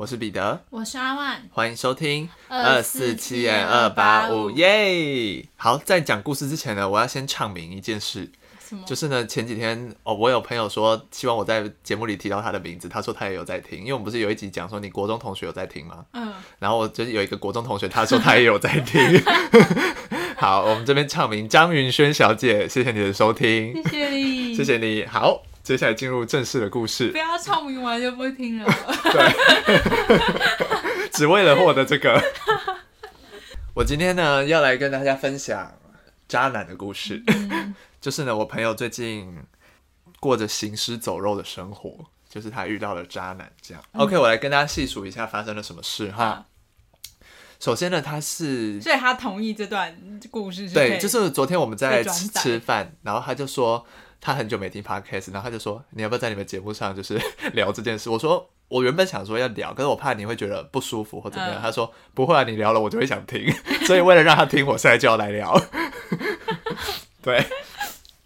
我是彼得，我是阿万，欢迎收听二四七点二八五耶。好，在讲故事之前呢，我要先唱明一件事，就是呢，前几天哦，我有朋友说希望我在节目里提到他的名字，他说他也有在听，因为我们不是有一集讲说你国中同学有在听吗？嗯，然后我就是有一个国中同学，他说他也有在听。好，我们这边唱名张云轩小姐，谢谢你的收听，谢谢你，谢谢你好。接下来进入正式的故事。不要唱明完就不会听了。对，只为了获得这个。我今天呢要来跟大家分享渣男的故事。就是呢，我朋友最近过着行尸走肉的生活，就是他遇到了渣男。这样，OK，我来跟大家细数一下发生了什么事哈。首先呢，他是，所以他同意这段故事。对，就是昨天我们在吃吃饭，然后他就说。他很久没听 podcast，然后他就说：“你要不要在你们节目上就是 聊这件事？”我说：“我原本想说要聊，可是我怕你会觉得不舒服或怎么样。”他说：“不会啊，你聊了我就会想听，所以为了让他听，我现在就要来聊。”对，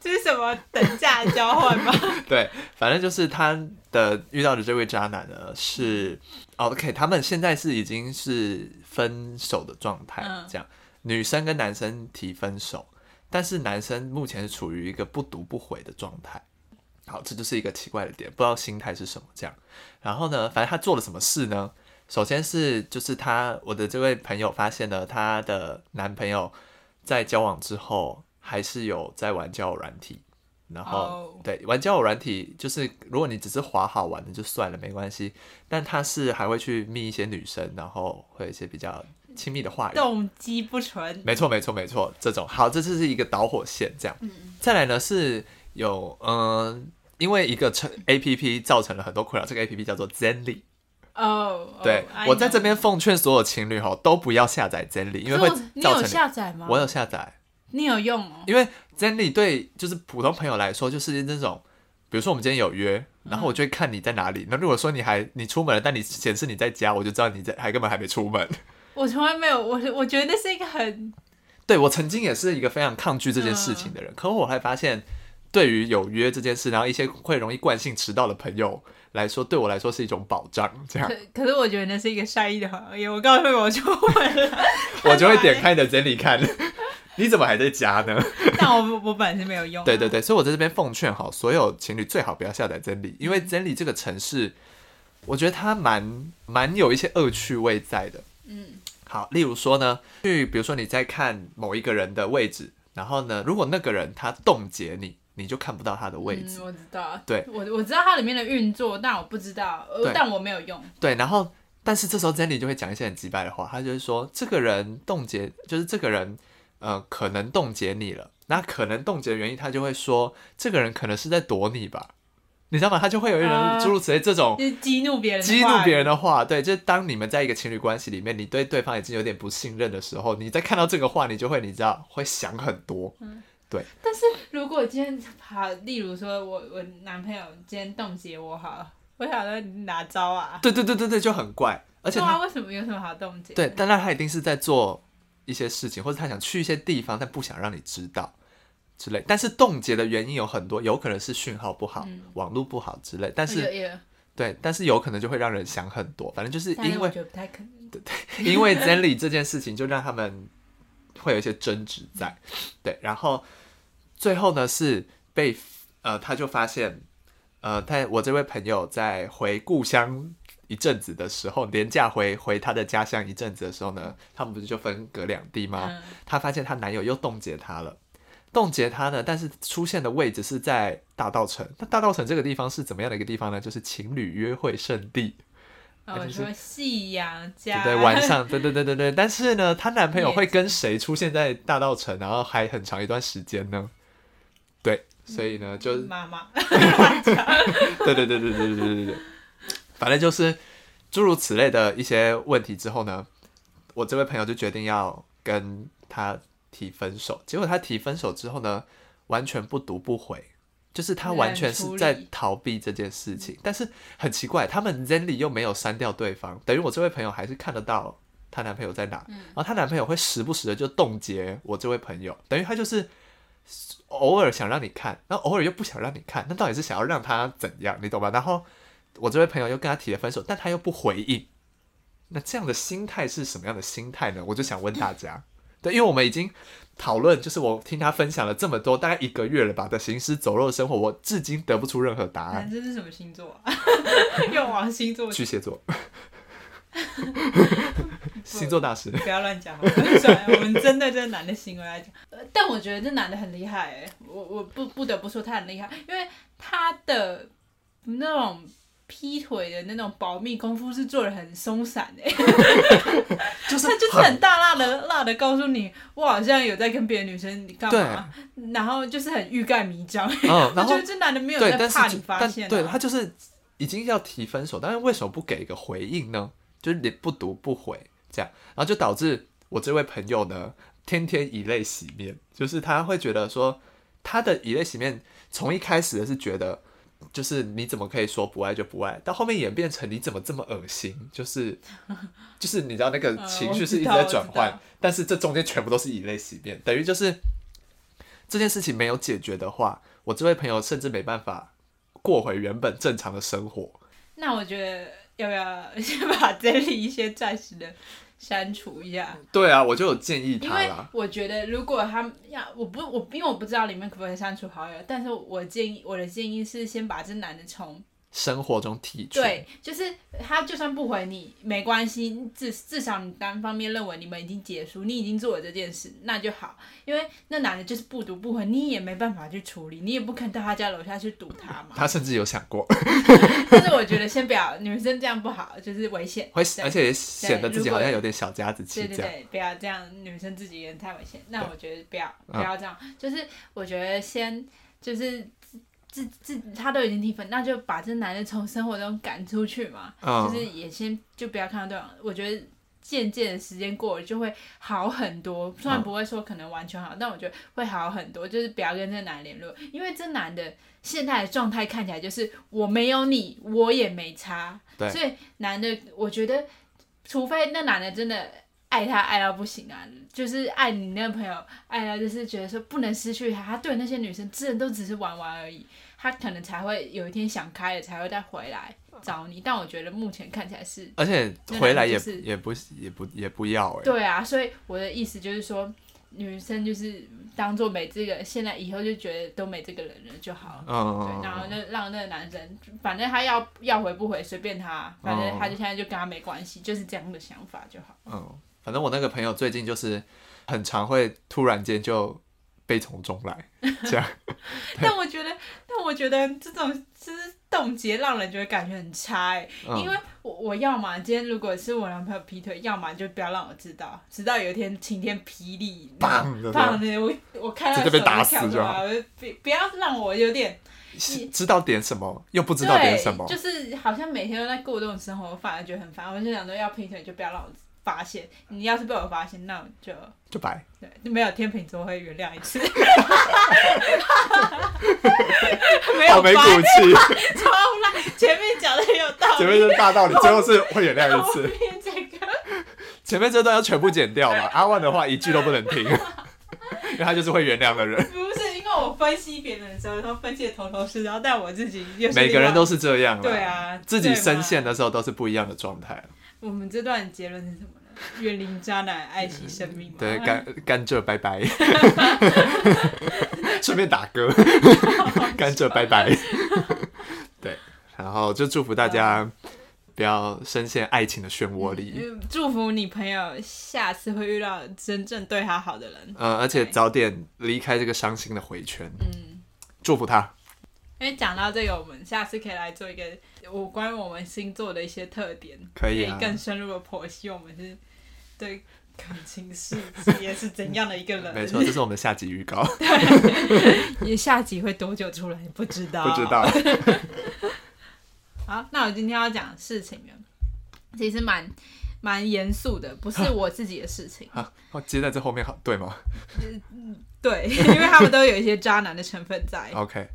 这是什么等价交换吗？对，反正就是他的遇到的这位渣男呢是 OK，他们现在是已经是分手的状态，这样女生跟男生提分手。但是男生目前是处于一个不读不回的状态，好，这就是一个奇怪的点，不知道心态是什么这样。然后呢，反正他做了什么事呢？首先是就是他我的这位朋友发现了他的男朋友在交往之后还是有在玩交友软体，然后对玩交友软体就是如果你只是滑好玩的就算了没关系，但他是还会去密一些女生，然后会有一些比较。亲密的话语，动机不纯。没错，没错，没错。这种好，这就是一个导火线，这样。嗯。再来呢，是有嗯，因为一个成 A P P 造成了很多困扰。这个 A P P 叫做 Zenly。哦。对，我在这边奉劝所有情侣哈，都不要下载 Zenly，因为会造成。下载吗？我有下载。你有用哦。因为 Zenly 对就是普通朋友来说，就是那种，比如说我们今天有约，然后我就会看你在哪里。那如果说你还你出门了，但你显示你在家，我就知道你在还根本还没出门。我从来没有，我我觉得那是一个很，对我曾经也是一个非常抗拒这件事情的人，可我还发现，对于有约这件事，然后一些会容易惯性迟到的朋友来说，对我来说是一种保障。这样，可是我觉得那是一个善意的行业。我告诉 我就会了，我就会点开你的整理看，你怎么还在家呢？但我我本来是没有用。对对对，所以我在这边奉劝哈，所有情侣最好不要下载真理，因为真理这个城市，我觉得它蛮蛮有一些恶趣味在的。嗯。好，例如说呢，去比如说你在看某一个人的位置，然后呢，如果那个人他冻结你，你就看不到他的位置。我知道，对，我我知道它里面的运作，但我不知道，但我没有用。对，然后但是这时候 Jenny 就会讲一些很直白的话，他就是说这个人冻结，就是这个人呃可能冻结你了，那可能冻结的原因，他就会说这个人可能是在躲你吧。你知道吗？他就会有一人诸如此类这种激怒别人、激怒别人的话，对，就是当你们在一个情侣关系里面，你对对方已经有点不信任的时候，你在看到这个话，你就会你知道会想很多，嗯，对。但是如果今天好，例如说我我男朋友今天冻结我，好，我想说你哪招啊？对对对对对，就很怪，而且他为什么有什么好冻结？对，但那他一定是在做一些事情，或者他想去一些地方，但不想让你知道。之类，但是冻结的原因有很多，有可能是讯号不好、网络不好之类。但是，对，但是有可能就会让人想很多。反正就是因为，对对，因为 Zenly 这件事情，就让他们会有一些争执在。对，然后最后呢是被呃，他就发现呃，他我这位朋友在回故乡一阵子的时候，廉价回回她的家乡一阵子的时候呢，他们不是就分隔两地吗？她发现她男友又冻结她了。冻结她呢，但是出现的位置是在大道城。那大道城这个地方是怎么样的一个地方呢？就是情侣约会圣地。哦，说夕阳家。对，晚上，对对对对对。但是呢，她男朋友会跟谁出现在大道城，然后还很长一段时间呢？对，所以呢，就是妈妈。对对对对对对对对对。反正就是诸如此类的一些问题之后呢，我这位朋友就决定要跟他。提分手，结果他提分手之后呢，完全不读不回，就是他完全是在逃避这件事情。但是很奇怪，他们 Zenly 又没有删掉对方，等于我这位朋友还是看得到她男朋友在哪，然后她男朋友会时不时的就冻结我这位朋友，等于他就是偶尔想让你看，然后偶尔又不想让你看，那到底是想要让他怎样，你懂吧？然后我这位朋友又跟他提了分手，但他又不回应，那这样的心态是什么样的心态呢？我就想问大家，对，因为我们已经讨论，就是我听他分享了这么多，大概一个月了吧的行尸走肉的生活，我至今得不出任何答案。这是什么星座啊？又往星座巨蟹座，星座大师。不要乱讲，算了，我们针对这个男的行为来讲，呃但我觉得这男的很厉害哎，我我不不得不说他很厉害，因为他的那种劈腿的那种保密功夫是做的很松散哎，就是他就是很大辣的辣的告诉你，我好像有在跟别的女生干嘛，然后就是很欲盖弥彰，嗯，然后觉得这男的没有，在怕你发现、啊，对他就是已经要提分手，但是为什么不给一个回应呢？就是你不读不回这样，然后就导致我这位朋友呢，天天以泪洗面，就是他会觉得说，他的以泪洗面从一开始的是觉得。就是你怎么可以说不爱就不爱，到后面演变成你怎么这么恶心？就是就是你知道那个情绪是一直在转换，但是这中间全部都是以泪洗面，等于就是这件事情没有解决的话，我这位朋友甚至没办法过回原本正常的生活。那我觉得要不要 先把这里一些暂时的删除一下？对啊，我就有建议因为啦。我觉得，如果他要，我不我因为我不知道里面可不可以删除好友，但是我建议我的建议是先把这男的从生活中剔除。对，就是他就算不回你没关系，至至少你单方面认为你们已经结束，你已经做了这件事，那就好。因为那男的就是不读不回，你也没办法去处理，你也不可能到他家楼下去堵他嘛。他甚至有想过，但是我觉得先不要，女生这样不好，就是危险。会而且也显得自己好像有点小家子气。对对对，不要这样，女生自己也太危险。那我觉得不要嗯不要这样，就是我觉得先就是自自他都已经提分，那就把这男的从生活中赶出去嘛。嗯，就是也先就不要看到对方，我觉得渐渐的时间过了就会好很多。虽然嗯不会说可能完全好，但我觉得会好很多。就是不要跟这男的联络，因为这男的现在的状态看起来就是我没有你，我也没差。对所以男的，我觉得除非那男的真的。爱他爱到不行啊，就是爱你那个朋友，爱到就是觉得说不能失去他，他对那些女生真的都只是玩玩而已，他可能才会有一天想开了，才会再回来找你。但我觉得目前看起来是而且回来也就是也不也不也不要哎。对啊，所以我的意思就是说，女生就是当做没这个，现在以后就觉得都没这个人了就好了。对，嗯，然后就让那个男生，反正他要要回不回随便他，反正哦他就现在就跟他没关系，就是这样的想法就好。嗯，反正我那个朋友最近就是很常会突然间就悲从中来，这样。但我觉得，但我觉得这种就是冻结，让人觉得感觉很差哎、嗯因为我我要嘛今天如果是我男朋友劈腿，要么就不要让我知道，直到有一天晴天霹雳，砰的砰的，我我看到直接被打死不不要让我有点知道点什么，又不知道点什么，就是好像每天都在过这种生活，我反而觉得很烦。我就想说，要劈腿就不要让我发现，你要是被我发现，那我就就白。对，就没有天秤座会原谅一次，没有没骨气，超烂，前面讲的很有道理，前面是大道理，最后是会原谅一后次。面这个前面这段要全部剪掉嘛，阿万的话一句都不能听，因为他就是会原谅的人。不是因为我分析别人的时候，都分析的头头是道，但我自己又是每个人都是这样啦对，啊，自己深陷的时候都是不一样的状态。我们这段结论是什么呢？远离渣男，爱惜生命嘛。对，甘甘蔗拜拜，顺便打歌，甘蔗拜拜。对，然后就祝福大家不要深陷爱情的漩涡里，嗯祝福你朋友下次会遇到真正对他好的人。呃，而且早点离开这个伤心的回圈。嗯，祝福他。因为讲到这个，我们下次可以来做一个有关于我们星座的一些特点，可以啊更深入的剖析我们是对感情世界是怎样的一个人。没错，这是我们的下集预告，你下集会多久出来？不知道，不知。道。好，那我今天要讲的事情呢，其实蛮蛮严肃的，不是我自己的事情。啊，哦，接在这后面好对吗嗯对，因为他们都有一些渣男的成分在。？OK，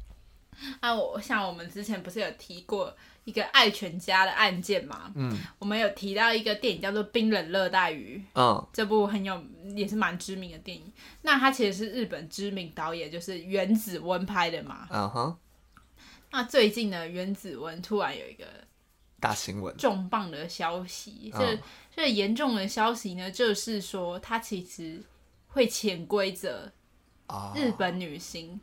啊，我像我们之前不是有提过一个爱全家的案件嘛？嗯我们有提到一个电影叫做《冰冷热带鱼》，嗯这部很有也是蛮知名的电影。那它其实是日本知名导演就是原子温拍的嘛。嗯哼，那最近呢，原子温突然有一个大新闻，重磅的消息。嗯这这严重的消息呢，就是说他其实会潜规则啊，日本女星。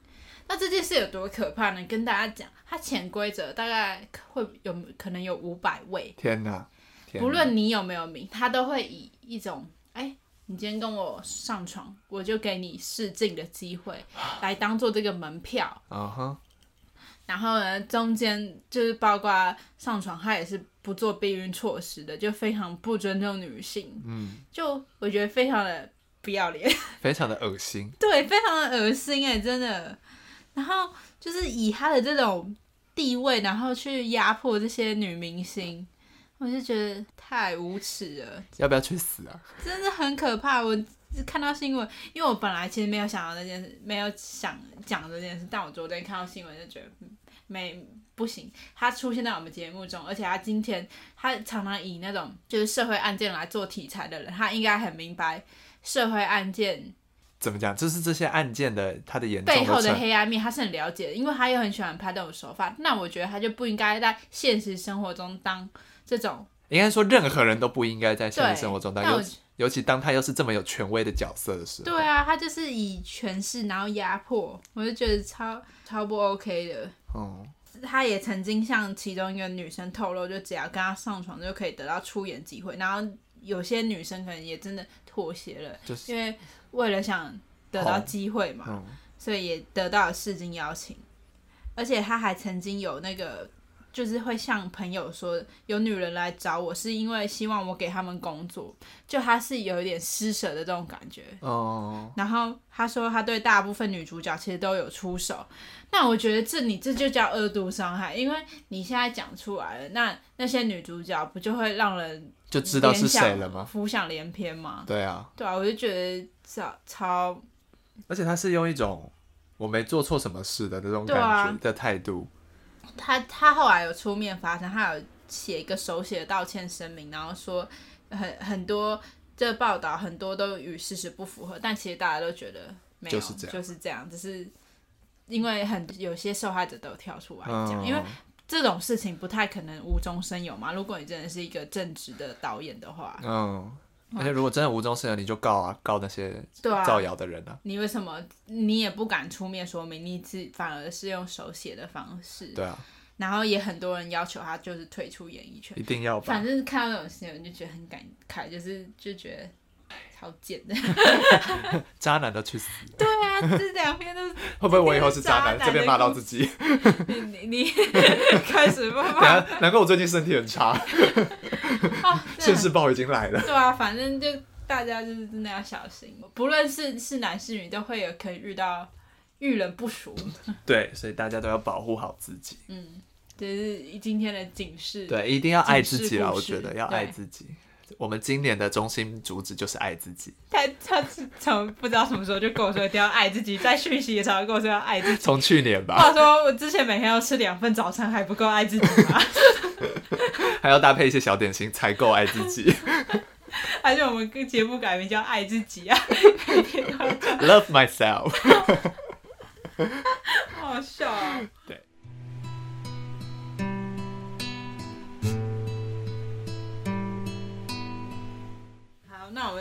那这件事有多可怕呢？跟大家讲，它潜规则大概会有可能有五百位，天哪，天哪不论你有没有名，他都会以一种哎。你今天跟我上床，我就给你试镜的机会，来当做这个门票。嗯哼，然后呢，中间就是包括上床，他也是不做避孕措施的，就非常不尊重女性。嗯，就我觉得非常的不要脸，非常的恶心，对，非常的恶心哎，真的。然后就是以他的这种地位，然后去压迫这些女明星，我就觉得太无耻了，要不要去死啊？真的很可怕。我看到新闻，因为我本来其实没有想到这件事，没有想讲这件事，但我昨天看到新闻就觉得，嗯没不行，他出现在我们节目中，而且他今天他常常以那种就是社会案件来做题材的人，他应该很明白社会案件怎么讲？就是这些案件的他的严重背后的黑暗面，他是很了解的，因为他又很喜欢拍这种手法。那我觉得他就不应该在现实生活中当这种应该说任何人都不应该在现对实生活中当，尤其尤其当他又是这么有权威的角色的时候，对啊，他就是以权势然后压迫，我就觉得超超不 OK 的。嗯，他也曾经向其中一个女生透露，就只要跟他上床就可以得到出演机会。然后有些女生可能也真的妥协了，就是因为为了想得到机会嘛，嗯所以也得到了试镜邀请。而且他还曾经有那个，就是会向朋友说，有女人来找我是因为希望我给他们工作，就他是有一点施舍的这种感觉。哦，然后他说他对大部分女主角其实都有出手，那我觉得这你这就叫恶毒伤害，因为你现在讲出来了，那那些女主角不就会让人就知道是谁了吗？浮想联翩吗？对啊，对啊，我就觉得超超而且他是用一种我没做错什么事的那种感觉的态度，他他后来有出面发声，他有写一个手写的道歉声明，然后说很很多这报道很多都与事实不符合，但其实大家都觉得没有，就是这样就是这样，只是因为很有些受害者都有跳出来讲，嗯，因为这种事情不太可能无中生有嘛。如果你真的是一个正直的导演的话，嗯，而且如果真的无中生有，你就告啊，告那些造谣的人啊，你为什么你也不敢出面说明，你只反而是用手写的方式，对啊，然后也很多人要求他就是退出演艺圈。一定要吧。反，正看到这种新闻就觉得很感慨，就是就觉得超贱的。渣男都去死，对啊，这两边都是 会不会我以后是渣男？这边骂到自己，你你 你开始慢等慢下难怪我最近身体很差，现世报已经来了，对啊，反正就大家就是真的要小心，不论是是男是女，都会有可以遇到遇人不淑。对，所以大家都要保护好自己，嗯，这是今天的警示。对，一定要爱自己啦，警示故事我觉得要爱自己。我们今年的中心主旨就是爱自己，他他从不知道什么时候就跟我说一定要爱自己，在讯息也常常跟我说要爱自己。从去年吧，话说我之前每天要吃两份早餐，还不够爱自己吗？还要搭配一些小点心才够爱自己还是我们跟节目改名叫爱自己啊？每天都要，，Love myself。好好笑啊！对。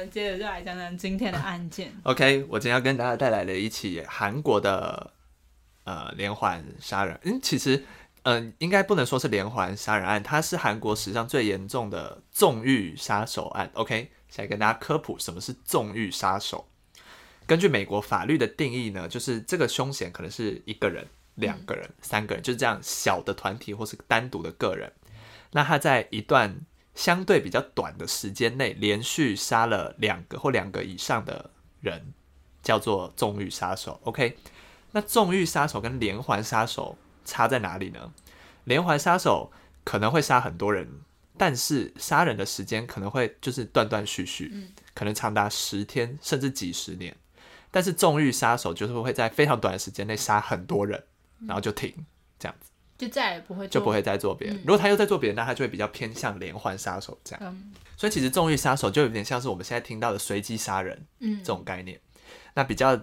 接着就来讲讲今天的案件。OK，我今天要跟大家带来了一起韩国的呃连环杀人。嗯，其实嗯、应该不能说是连环杀人案，它是韩国史上最严重的纵欲杀手案。OK，现在跟大家科普什么是纵欲杀手。根据美国法律的定义呢，就是这个凶险可能是一个人、两个人、三个人，就是这样小的团体或是单独的个人。那他在一段相对比较短的时间内，连续杀了两个或两个以上的人，叫做纵欲杀手。OK，那纵欲杀手跟连环杀手差在哪里呢？连环杀手可能会杀很多人，但是杀人的时间可能会就是断断续续，可能长达十天甚至几十年。但是纵欲杀手就是会在非常短的时间内杀很多人，然后就停，这样子就再也不会就不会再做别人。如果他又在做别人，那他就会比较偏向连环杀手这样。嗯所以其实纵欲杀手就有点像是我们现在听到的随机杀人嗯这种概念。那比较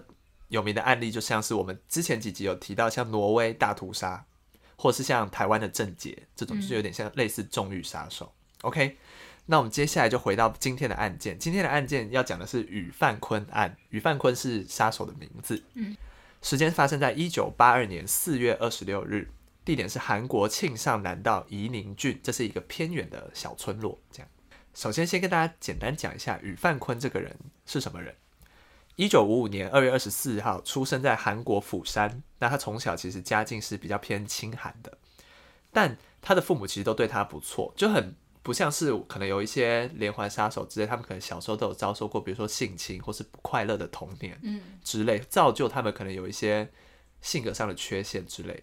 有名的案例，就像是我们之前几集有提到，像挪威大屠杀，或是像台湾的郑捷这种，就是有点像类似纵欲杀手。OK，那我们接下来就回到今天的案件。今天的案件要讲的是宇范坤案，宇范坤是杀手的名字。嗯，时间发生在一九八二年四月二十六日，地点是韩国庆尚南道宜宁郡，这是一个偏远的小村落。这样，首先先跟大家简单讲一下宇范坤这个人是什么人。一九五五年二月二十四号出生在韩国釜山。那他从小其实家境是比较偏清寒的，但他的父母其实都对他不错，就很不像是可能有一些连环杀手之类，他们可能小时候都有遭受过，比如说性侵或是不快乐的童年，嗯，之类，造就他们可能有一些性格上的缺陷之类。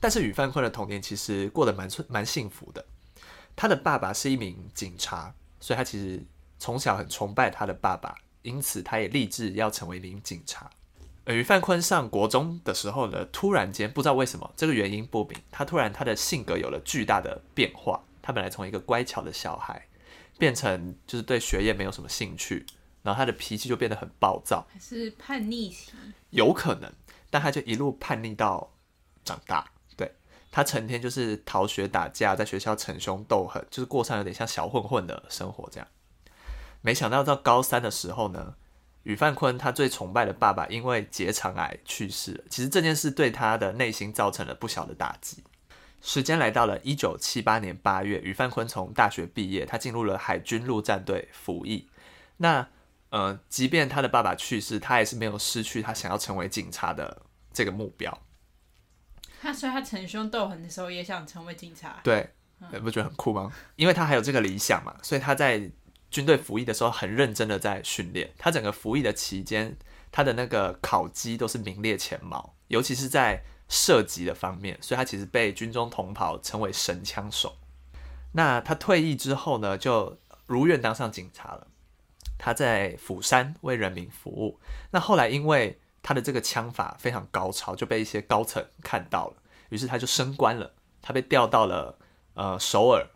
但是宇范坤的童年其实过得蛮蛮幸福的，他的爸爸是一名警察，所以他其实从小很崇拜他的爸爸。因此，他也立志要成为一名警察。而于范坤上国中的时候呢，突然间不知道为什么，这个原因不明，他突然他的性格有了巨大的变化。他本来从一个乖巧的小孩，变成就是对学业没有什么兴趣，然后他的脾气就变得很暴躁，还是叛逆期？有可能，但他就一路叛逆到长大。他成天就是逃学打架，在学校逞凶斗狠，就是过上有点像小混混的生活这样。没想到到高三的时候呢，宇范坤他最崇拜的爸爸因为结肠癌去世了。其实这件事对他的内心造成了不小的打击。时间来到了一九七八年八月，宇范坤从大学毕业，他进入了海军陆战队服役。那呃，即便他的爸爸去世，他也是没有失去他想要成为警察的这个目标。他说他逞凶斗狠的时候也想成为警察，对，不觉得很酷吗？因为他还有这个理想嘛，所以他在。军队服役的时候很认真的在训练，他整个服役的期间，他的那个考绩都是名列前茅，尤其是在射击的方面，所以他其实被军中同袍称为神枪手。那他退役之后呢，就如愿当上警察了。他在釜山为人民服务。那后来因为他的这个枪法非常高超，就被一些高层看到了，于是他就升官了，他被调到了呃首尔。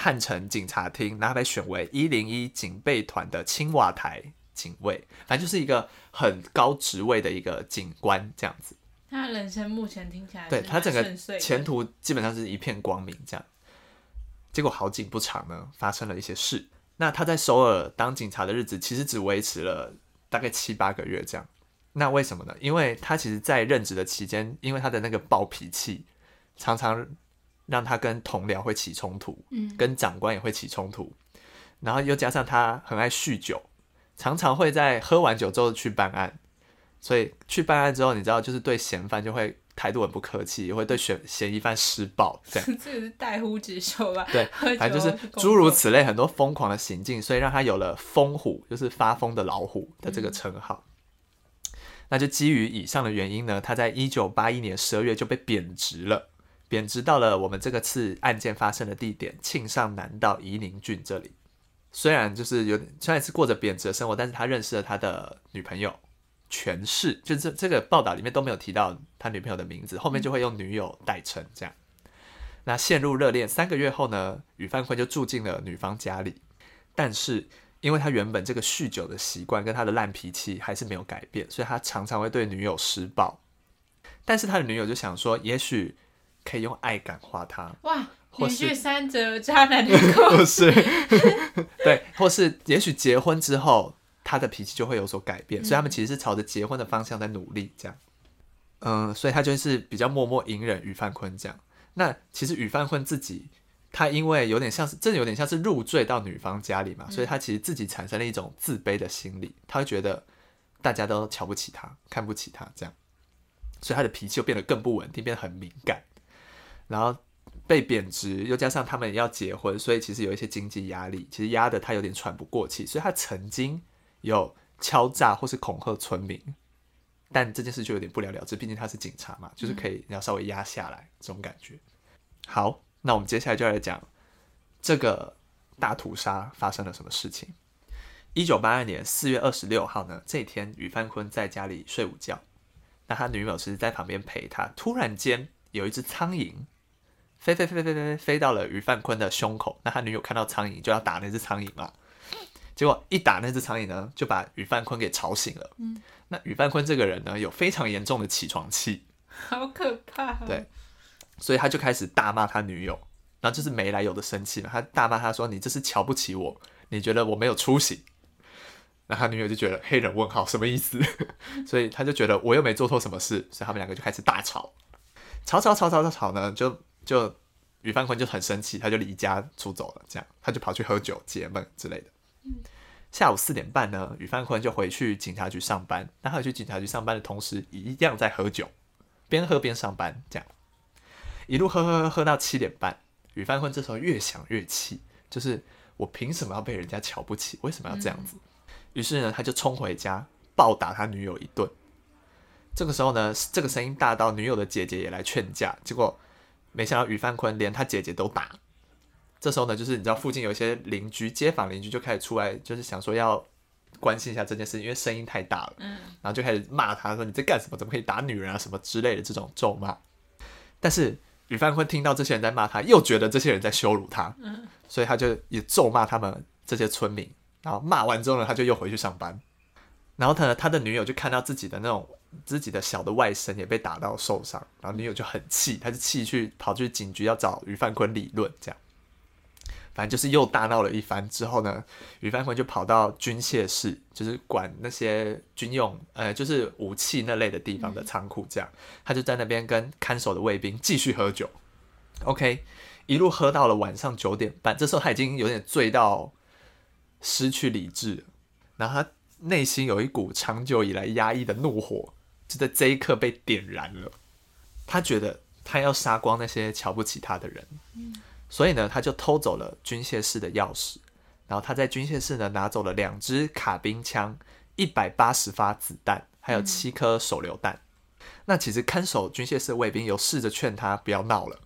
汉城警察厅，然后被选为一零一警备团的青瓦台警卫，反正就是一个很高职位的一个警官这样子。他人生目前听起来，对他整个前途基本上是一片光明这样。结果好景不长呢，发生了一些事。那他在首尔当警察的日子，其实只维持了大概七八个月这样。那为什么呢？因为他其实，在任职的期间，因为他的那个暴脾气，常常。让他跟同僚会起冲突，嗯，跟长官也会起冲突，然后又加上他很爱酗酒，常常会在喝完酒之后去办案，所以去办案之后，你知道，就是对嫌犯就会态度很不客气，也会对嫌嫌疑犯施暴，这样。这也是代呼之手吧？对，反正就是诸如此类很多疯狂的行径，所以让他有了“疯虎”就是发疯的老虎的这个称号。那就基于以上的原因呢，他在一九八一年十二月就被贬职了。贬值到了我们这个次案件发生的地点庆尚南道宜宁郡这里。虽然就是有，虽然是过着贬值的生活，但是他认识了他的女朋友全氏，就这这个报道里面都没有提到他女朋友的名字，后面就会用女友代称这样。那陷入热恋三个月后呢，宇范坤就住进了女方家里，但是因为他原本这个酗酒的习惯跟他的烂脾气还是没有改变，所以他常常会对女友施暴。但是他的女友就想说，也许。可以用爱感化他哇，连续三折渣男的故事，对，或是也许结婚之后他的脾气就会有所改变，所以他们其实是朝着结婚的方向在努力，这样，嗯，所以他就是比较默默隐忍于范坤这样。那其实宇范坤自己，他因为有点像是，真的有点像是入赘到女方家里嘛，所以他其实自己产生了一种自卑的心理，他会觉得大家都瞧不起他，看不起他这样，所以他的脾气就变得更不稳定，变得很敏感。然后被贬值，又加上他们要结婚，所以其实有一些经济压力，其实压得他有点喘不过气，所以他曾经有敲诈或是恐吓村民，但这件事就有点不了了之，毕竟他是警察嘛，就是可以要稍微压下来这种感觉。好，那我们接下来就来讲这个大屠杀发生了什么事情。一九八二年四月二十六号呢，这天于范坤在家里睡午觉，那他女友其实在旁边陪他，突然间有一只苍蝇。飞飞飞飞飞飞飞到了于范坤的胸口，那他女友看到苍蝇就要打那只苍蝇嘛，结果一打那只苍蝇呢，就把于范坤给吵醒了。嗯，那于范坤这个人呢，有非常严重的起床气，好可怕。对，所以他就开始大骂他女友，然后就是没来由的生气嘛，他大骂他说：“你这是瞧不起我，你觉得我没有出息。”那他女友就觉得黑人问号什么意思？所以他就觉得我又没做错什么事，所以他们两个就开始大吵，吵吵吵吵吵吵呢，就就于范坤就很生气，他就离家出走了，这样他就跑去喝酒解闷之类的。下午四点半呢，于范坤就回去警察局上班。那他去警察局上班的同时，一样在喝酒，边喝边上班，这样一路喝喝喝喝到七点半。于范坤这时候越想越气，就是我凭什么要被人家瞧不起？为什么要这样子？于是呢，他就冲回家暴打他女友一顿。这个时候呢，这个声音大到女友的姐姐也来劝架，结果没想到于范坤连他姐姐都打。这时候呢，就是你知道附近有一些邻居、街坊邻居就开始出来，就是想说要关心一下这件事，因为声音太大了。嗯，然后就开始骂他说：“你在干什么？怎么可以打女人啊？什么之类的这种咒骂。”但是于范坤听到这些人在骂他，又觉得这些人在羞辱他，所以他就也咒骂他们这些村民。然后骂完之后呢，他就又回去上班。然后他他的女友就看到自己的那种自己的小的外甥也被打到受伤，然后女友就很气，他就气去跑去警局要找于范坤理论，这样。反正就是又大闹了一番之后呢，于范坤就跑到军械室，就是管那些军用呃，就是武器那类的地方的仓库，这样他就在那边跟看守的卫兵继续喝酒。OK，一路喝到了晚上九点半，这时候他已经有点醉到失去理智，然后他内心有一股长久以来压抑的怒火，就在这一刻被点燃了。他觉得他要杀光那些瞧不起他的人。所以呢，他就偷走了军械室的钥匙，然后他在军械室呢拿走了两支卡宾枪、一百八十发子弹，还有七颗手榴弹。那其实看守军械室的卫兵有试着劝他不要闹了，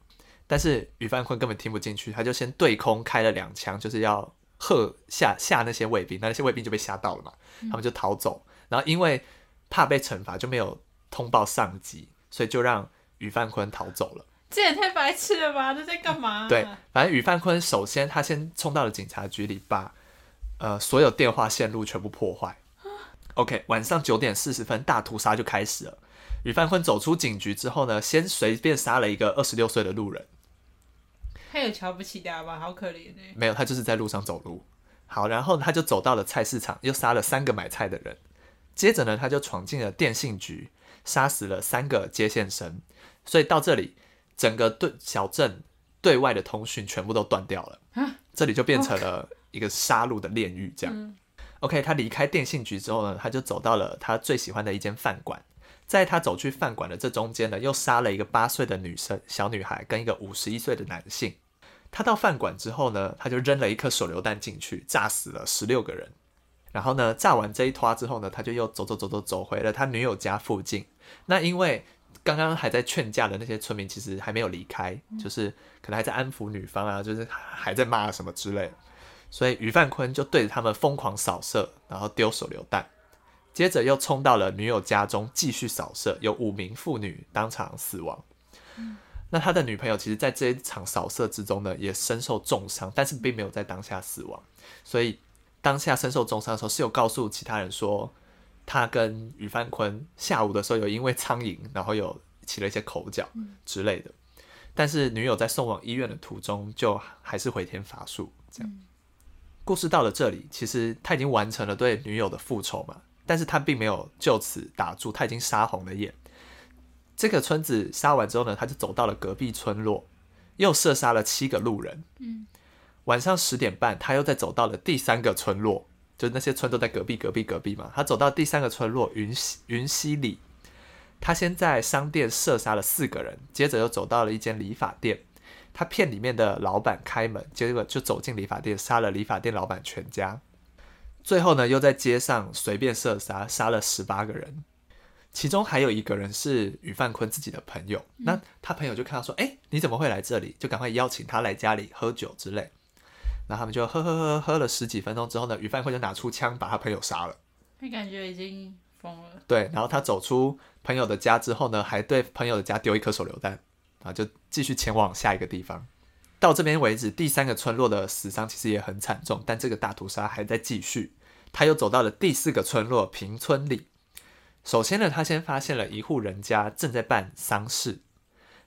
但是于范坤根本听不进去，他就先对空开了两枪，就是要吓吓吓那些卫兵，那那些卫兵就被吓到了嘛，他们就逃走。然后因为怕被惩罚，就没有通报上级，所以就让于范坤逃走了。这也太白痴了吧！这在干嘛？对，反正宇范坤首先他先冲到了警察局里，把呃所有电话线路全部破坏。OK，晚上九点四十分，大屠杀就开始了。宇范坤走出警局之后呢，先随便杀了一个二十六岁的路人。他有瞧不起他吧？好可怜哎。没有，他就是在路上走路。好，然后他就走到了菜市场，又杀了三个买菜的人。接着呢，他就闯进了电信局，杀死了三个接线生。所以到这里。整个对小镇对外的通讯全部都断掉了，这里就变成了一个杀戮的炼狱。这样，OK，他离开电信局之后呢，他就走到了他最喜欢的一间饭馆。在他走去饭馆的这中间呢，又杀了一个八岁的女生小女孩跟一个五十一岁的男性。他到饭馆之后呢，他就扔了一颗手榴弹进去，炸死了十六个人。然后呢，炸完这一拖之后呢，他就又走走走走走回了他女友家附近。那因为刚刚还在劝架的那些村民，其实还没有离开，就是可能还在安抚女方啊，就是还在骂什么之类。所以于范坤就对着他们疯狂扫射，然后丢手榴弹，接着又冲到了女友家中继续扫射，有五名妇女当场死亡。那他的女朋友其实，在这一场扫射之中呢，也身受重伤，但是并没有在当下死亡。所以当下身受重伤的时候，是有告诉其他人说。他跟于范坤下午的时候有因为苍蝇，然后有起了一些口角之类的，但是女友在送往医院的途中就还是回天乏术。这样，故事到了这里，其实他已经完成了对女友的复仇嘛，但是他并没有就此打住，他已经杀红了眼。这个村子杀完之后呢，他就走到了隔壁村落，又射杀了七个路人。嗯，晚上十点半，他又再走到了第三个村落。就那些村都在隔壁，隔壁，隔壁嘛。他走到第三个村落云溪云溪里，他先在商店射杀了四个人，接着又走到了一间理发店，他骗里面的老板开门，结果就走进理发店，杀了理发店老板全家。最后呢，又在街上随便射杀，杀了十八个人，其中还有一个人是于范坤自己的朋友。那他朋友就看到说：“哎，你怎么会来这里？”就赶快邀请他来家里喝酒之类。然后他们就喝喝喝喝了十几分钟之后呢，于范坤就拿出枪把他朋友杀了。他感觉已经疯了。对，然后他走出朋友的家之后呢，还对朋友的家丢一颗手榴弹，然后就继续前往下一个地方。到这边为止，第三个村落的死伤其实也很惨重，但这个大屠杀还在继续。他又走到了第四个村落平村里。首先呢，他先发现了一户人家正在办丧事。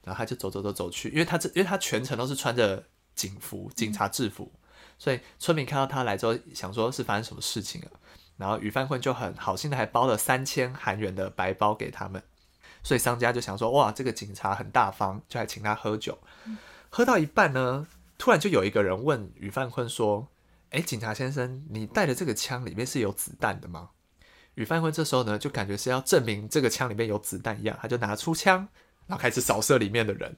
然后他就走走走走去，因为他这因为他全程都是穿着警服、警察制服，所以村民看到他来之后，想说是发生什么事情了。然后于范坤就很好心的还包了三千韩元的白包给他们，所以商家就想说哇，这个警察很大方，就还请他喝酒。喝到一半呢，突然就有一个人问于范坤说：“哎，警察先生，你带的这个枪里面是有子弹的吗？”于范坤这时候呢，就感觉是要证明这个枪里面有子弹一样，他就拿出枪，然后开始扫射里面的人，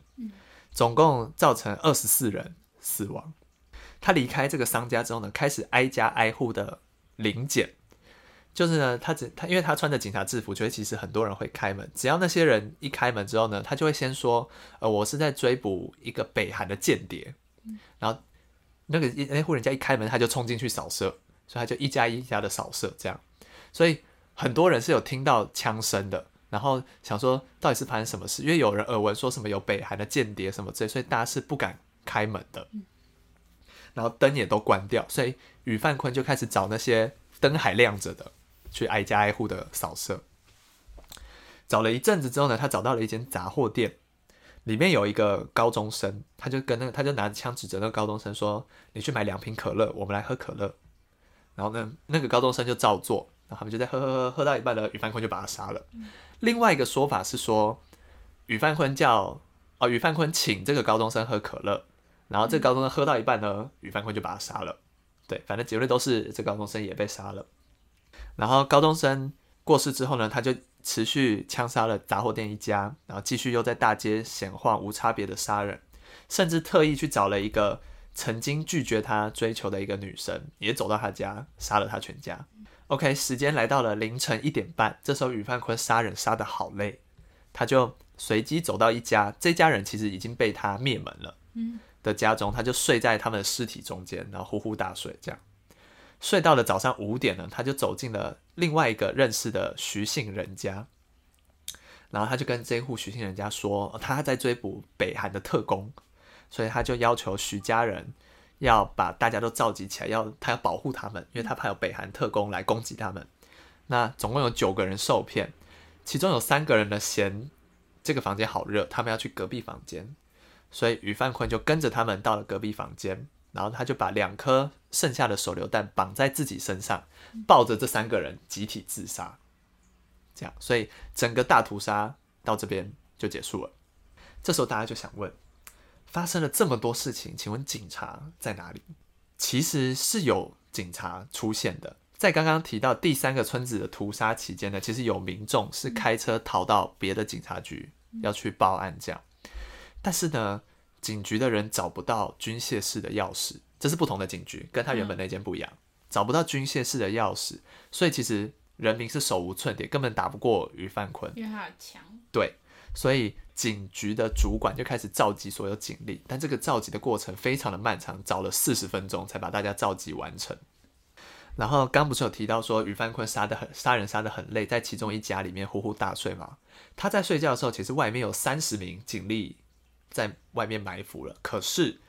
总共造成二十四人死亡。他离开这个商家之后呢，开始挨家挨户的临检。就是呢，他只他，因为他穿着警察制服，所以其实很多人会开门。只要那些人一开门之后呢，他就会先说：“呃，我是在追捕一个北韩的间谍。”然后那个那户人家一开门，他就冲进去扫射，所以他就一家一家的扫射，这样。所以很多人是有听到枪声的，然后想说到底是发生什么事，因为有人耳闻说什么有北韩的间谍什么之类，所以大家是不敢开门的。然后灯也都关掉，所以宇范坤就开始找那些灯还亮着的。去挨家挨户的扫射，找了一阵子之后呢，他找到了一间杂货店，里面有一个高中生，他就跟那个他就拿着枪指着那个高中生说：“你去买两瓶可乐，我们来喝可乐。”然后呢，那个高中生就照做，然后他们就在喝喝喝，喝到一半呢，宇范坤就把他杀了。另外一个说法是说，宇范坤叫哦，宇范坤请这个高中生喝可乐，然后这个高中生喝到一半呢，宇范坤就把他杀了。对，反正结论都是这高中生也被杀了。然后高中生过世之后呢，他就持续枪杀了杂货店一家，然后继续又在大街闲晃，无差别的杀人，甚至特意去找了一个曾经拒绝他追求的一个女生，也走到他家杀了他全家。OK，时间来到了凌晨一点半，这时候宇范坤杀人杀的好累，他就随机走到一家，这家人其实已经被他灭门了，的家中，他就睡在他们的尸体中间，然后呼呼大睡这样。睡到了早上五点呢，他就走进了另外一个认识的徐姓人家，然后他就跟这一户徐姓人家说，他在追捕北韩的特工，所以他就要求徐家人要把大家都召集起来，要他要保护他们，因为他怕有北韩特工来攻击他们。那总共有九个人受骗，其中有三个人呢嫌这个房间好热，他们要去隔壁房间，所以于范坤就跟着他们到了隔壁房间。然后他就把两颗剩下的手榴弹绑在自己身上，抱着这三个人集体自杀。这样，所以整个大屠杀到这边就结束了。这时候大家就想问：发生了这么多事情，请问警察在哪里？其实是有警察出现的。在刚刚提到第三个村子的屠杀期间呢，其实有民众是开车逃到别的警察局要去报案，这样。但是呢？警局的人找不到军械室的钥匙，这是不同的警局，跟他原本那间不一样，找不到军械室的钥匙，所以其实人民是手无寸铁，根本打不过于范坤，因为他有枪。对，所以警局的主管就开始召集所有警力，但这个召集的过程非常的漫长，找了四十分钟才把大家召集完成。然后刚不是有提到说于范坤杀的很杀人杀的很累，在其中一家里面呼呼大睡嘛？他在睡觉的时候，其实外面有三十名警力。在外面埋伏了，可是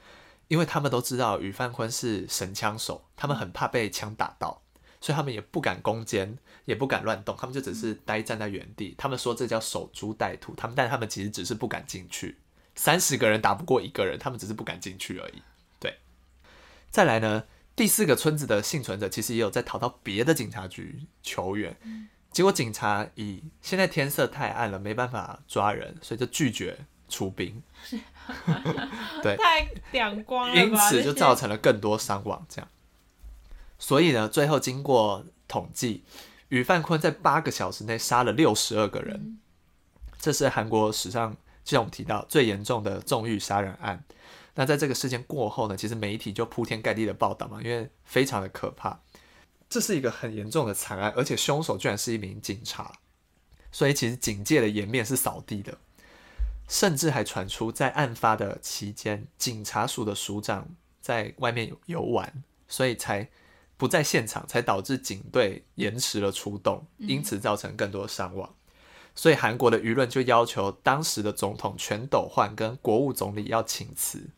因为他们都知道于范坤是神枪手，他们很怕被枪打到，所以他们也不敢攻坚，也不敢乱动，他们就只是呆站在原地。他们说这叫守株待兔，他们但他们其实只是不敢进去。三十个人打不过一个人，他们只是不敢进去而已。对，再来呢，第四个村子的幸存者其实也有在逃到别的警察局求援，结果警察以现在天色太暗了，没办法抓人，所以就拒绝。出兵，对，太两光了，因此就造成了更多伤亡。这样，所以呢，最后经过统计，宇范坤在八个小时内杀了六十二个人，这是韩国史上，就像我们提到最严重的纵欲杀人案。那在这个事件过后呢，其实媒体就铺天盖地的报道嘛，因为非常的可怕，这是一个很严重的惨案，而且凶手居然是一名警察，所以其实警界的颜面是扫地的。甚至还传出，在案发的期间，警察署的署长在外面游玩，所以才不在现场，才导致警队延迟了出动，因此造成更多伤亡。所以韩国的舆论就要求当时的总统全斗焕跟国务总理要请辞。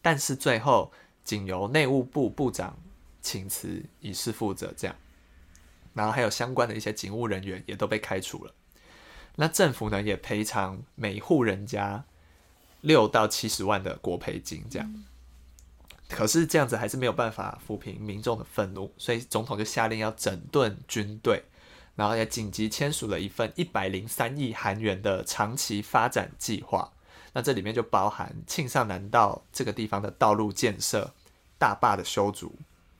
但是最后仅由内务部部长请辞以示负责，这样，然后还有相关的一些警务人员也都被开除了。那政府呢也赔偿每户人家六到七十万的国赔金这样。可是这样子还是没有办法抚平民众的愤怒，所以总统就下令要整顿军队，然后也紧急签署了一份一百零三亿韩元的长期发展计划。那这里面就包含庆尚南道这个地方的道路建设、大坝的修筑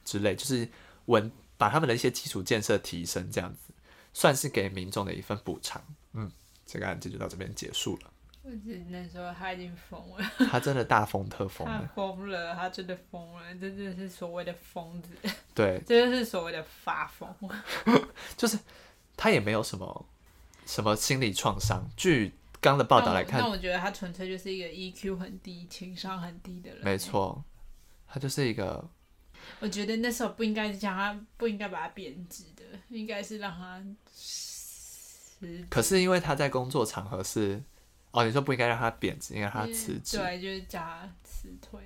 之类，就是稳把他们的一些基础建设提升，这样子算是给民众的一份补偿。嗯，这个案件就到这边结束了。我只能说他已经疯了，他真的大疯特疯他了。疯了，他真的疯了，这真的是所谓的疯子，对，这就是所谓的发疯。就是他也没有什么什么心理创伤。据刚的报道来看，那我那我觉得他纯粹就是一个 EQ 很低、情商很低的人。没，错，他就是一个我觉得那时候不应该讲他，不应该把他贬值的，应该是让他辞可是因为他在工作场合是，哦，你说不应该让他贬值，应该让他辞职。对，就是叫他辞退。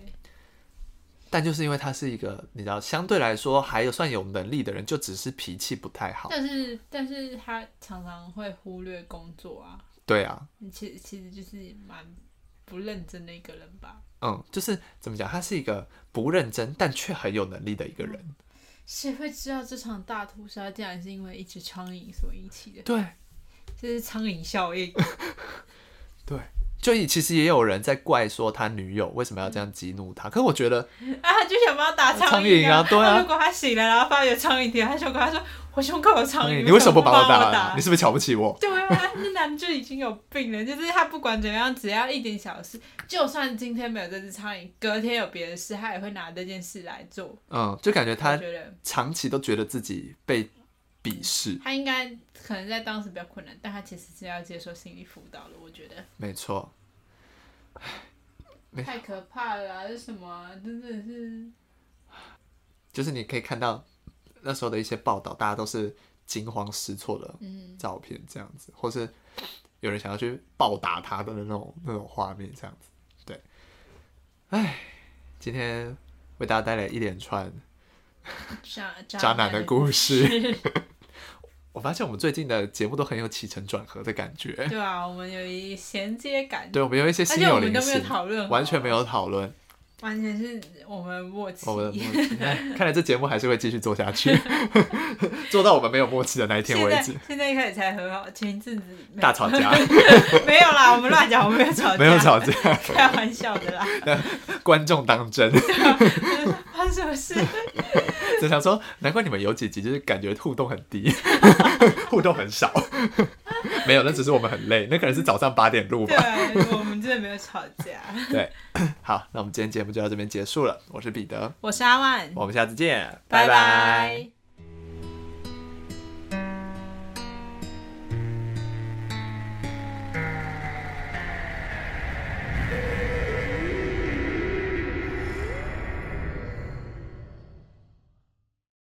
但就是因为他是一个，你知道，相对来说还有算有能力的人，就只是脾气不太好。但是，但是他常常会忽略工作啊，对啊，其实其实就是蛮不认真的一个人吧。嗯，就是怎么讲，他是一个不认真但却很有能力的一个人。谁会知道这场大屠杀竟然是因为一只苍蝇所引起的？对这是苍蝇效应。对，就其实也有人在怪说他女友为什么要这样激怒他，可是我觉得啊，他就想帮他打苍苍蝇啊对啊如果他醒了，然后发觉苍蝇贴，他就跟他说：“我胸口有苍蝇，你为什么不帮帮我打？”打？你是不是瞧不起我？对啊，那男的就已经有病了，就是他不管怎么样，只要一点小事，就算今天没有这只苍蝇，隔天有别的事，他也会拿这件事来做。嗯，就感觉他觉得长期都觉得自己被鄙视。他应该可能在当时比较困难，但他其实是要接受心理辅导的。我觉得没错，太可怕了啦！这是什么啊、真的是就是你可以看到那时候的一些报道，大家都是惊慌失措的嗯，照片，这样子，或是有人想要去暴打他的那种那种画面，这样子。对，唉，今天为大家带来一连串渣 渣男的故事。我发现我们最近的节目都很有起承转合的感觉，对啊，我们有一衔接感，对我们有一些而心有灵且我们都没有犀，讨论，完全没，有讨论。完全是我们默契。我们的默契，哎看来这节目还是会继续做下去，做到我们没有默契的那一天为止。现在一开始才和好，前一阵子大吵架，没有啦，我们乱讲，我们没有吵架，没有吵架，开玩笑的啦。观众当真。发生什么事？就想说，难怪你们有几集就是感觉互动很低，互动很少。没有，那只是我们很累，那可能是早上八点录吧。对，我们真的没有吵架。对，好，那我们今天节目就到这边结束了。我是彼得，我是阿万，我们下次见，拜拜拜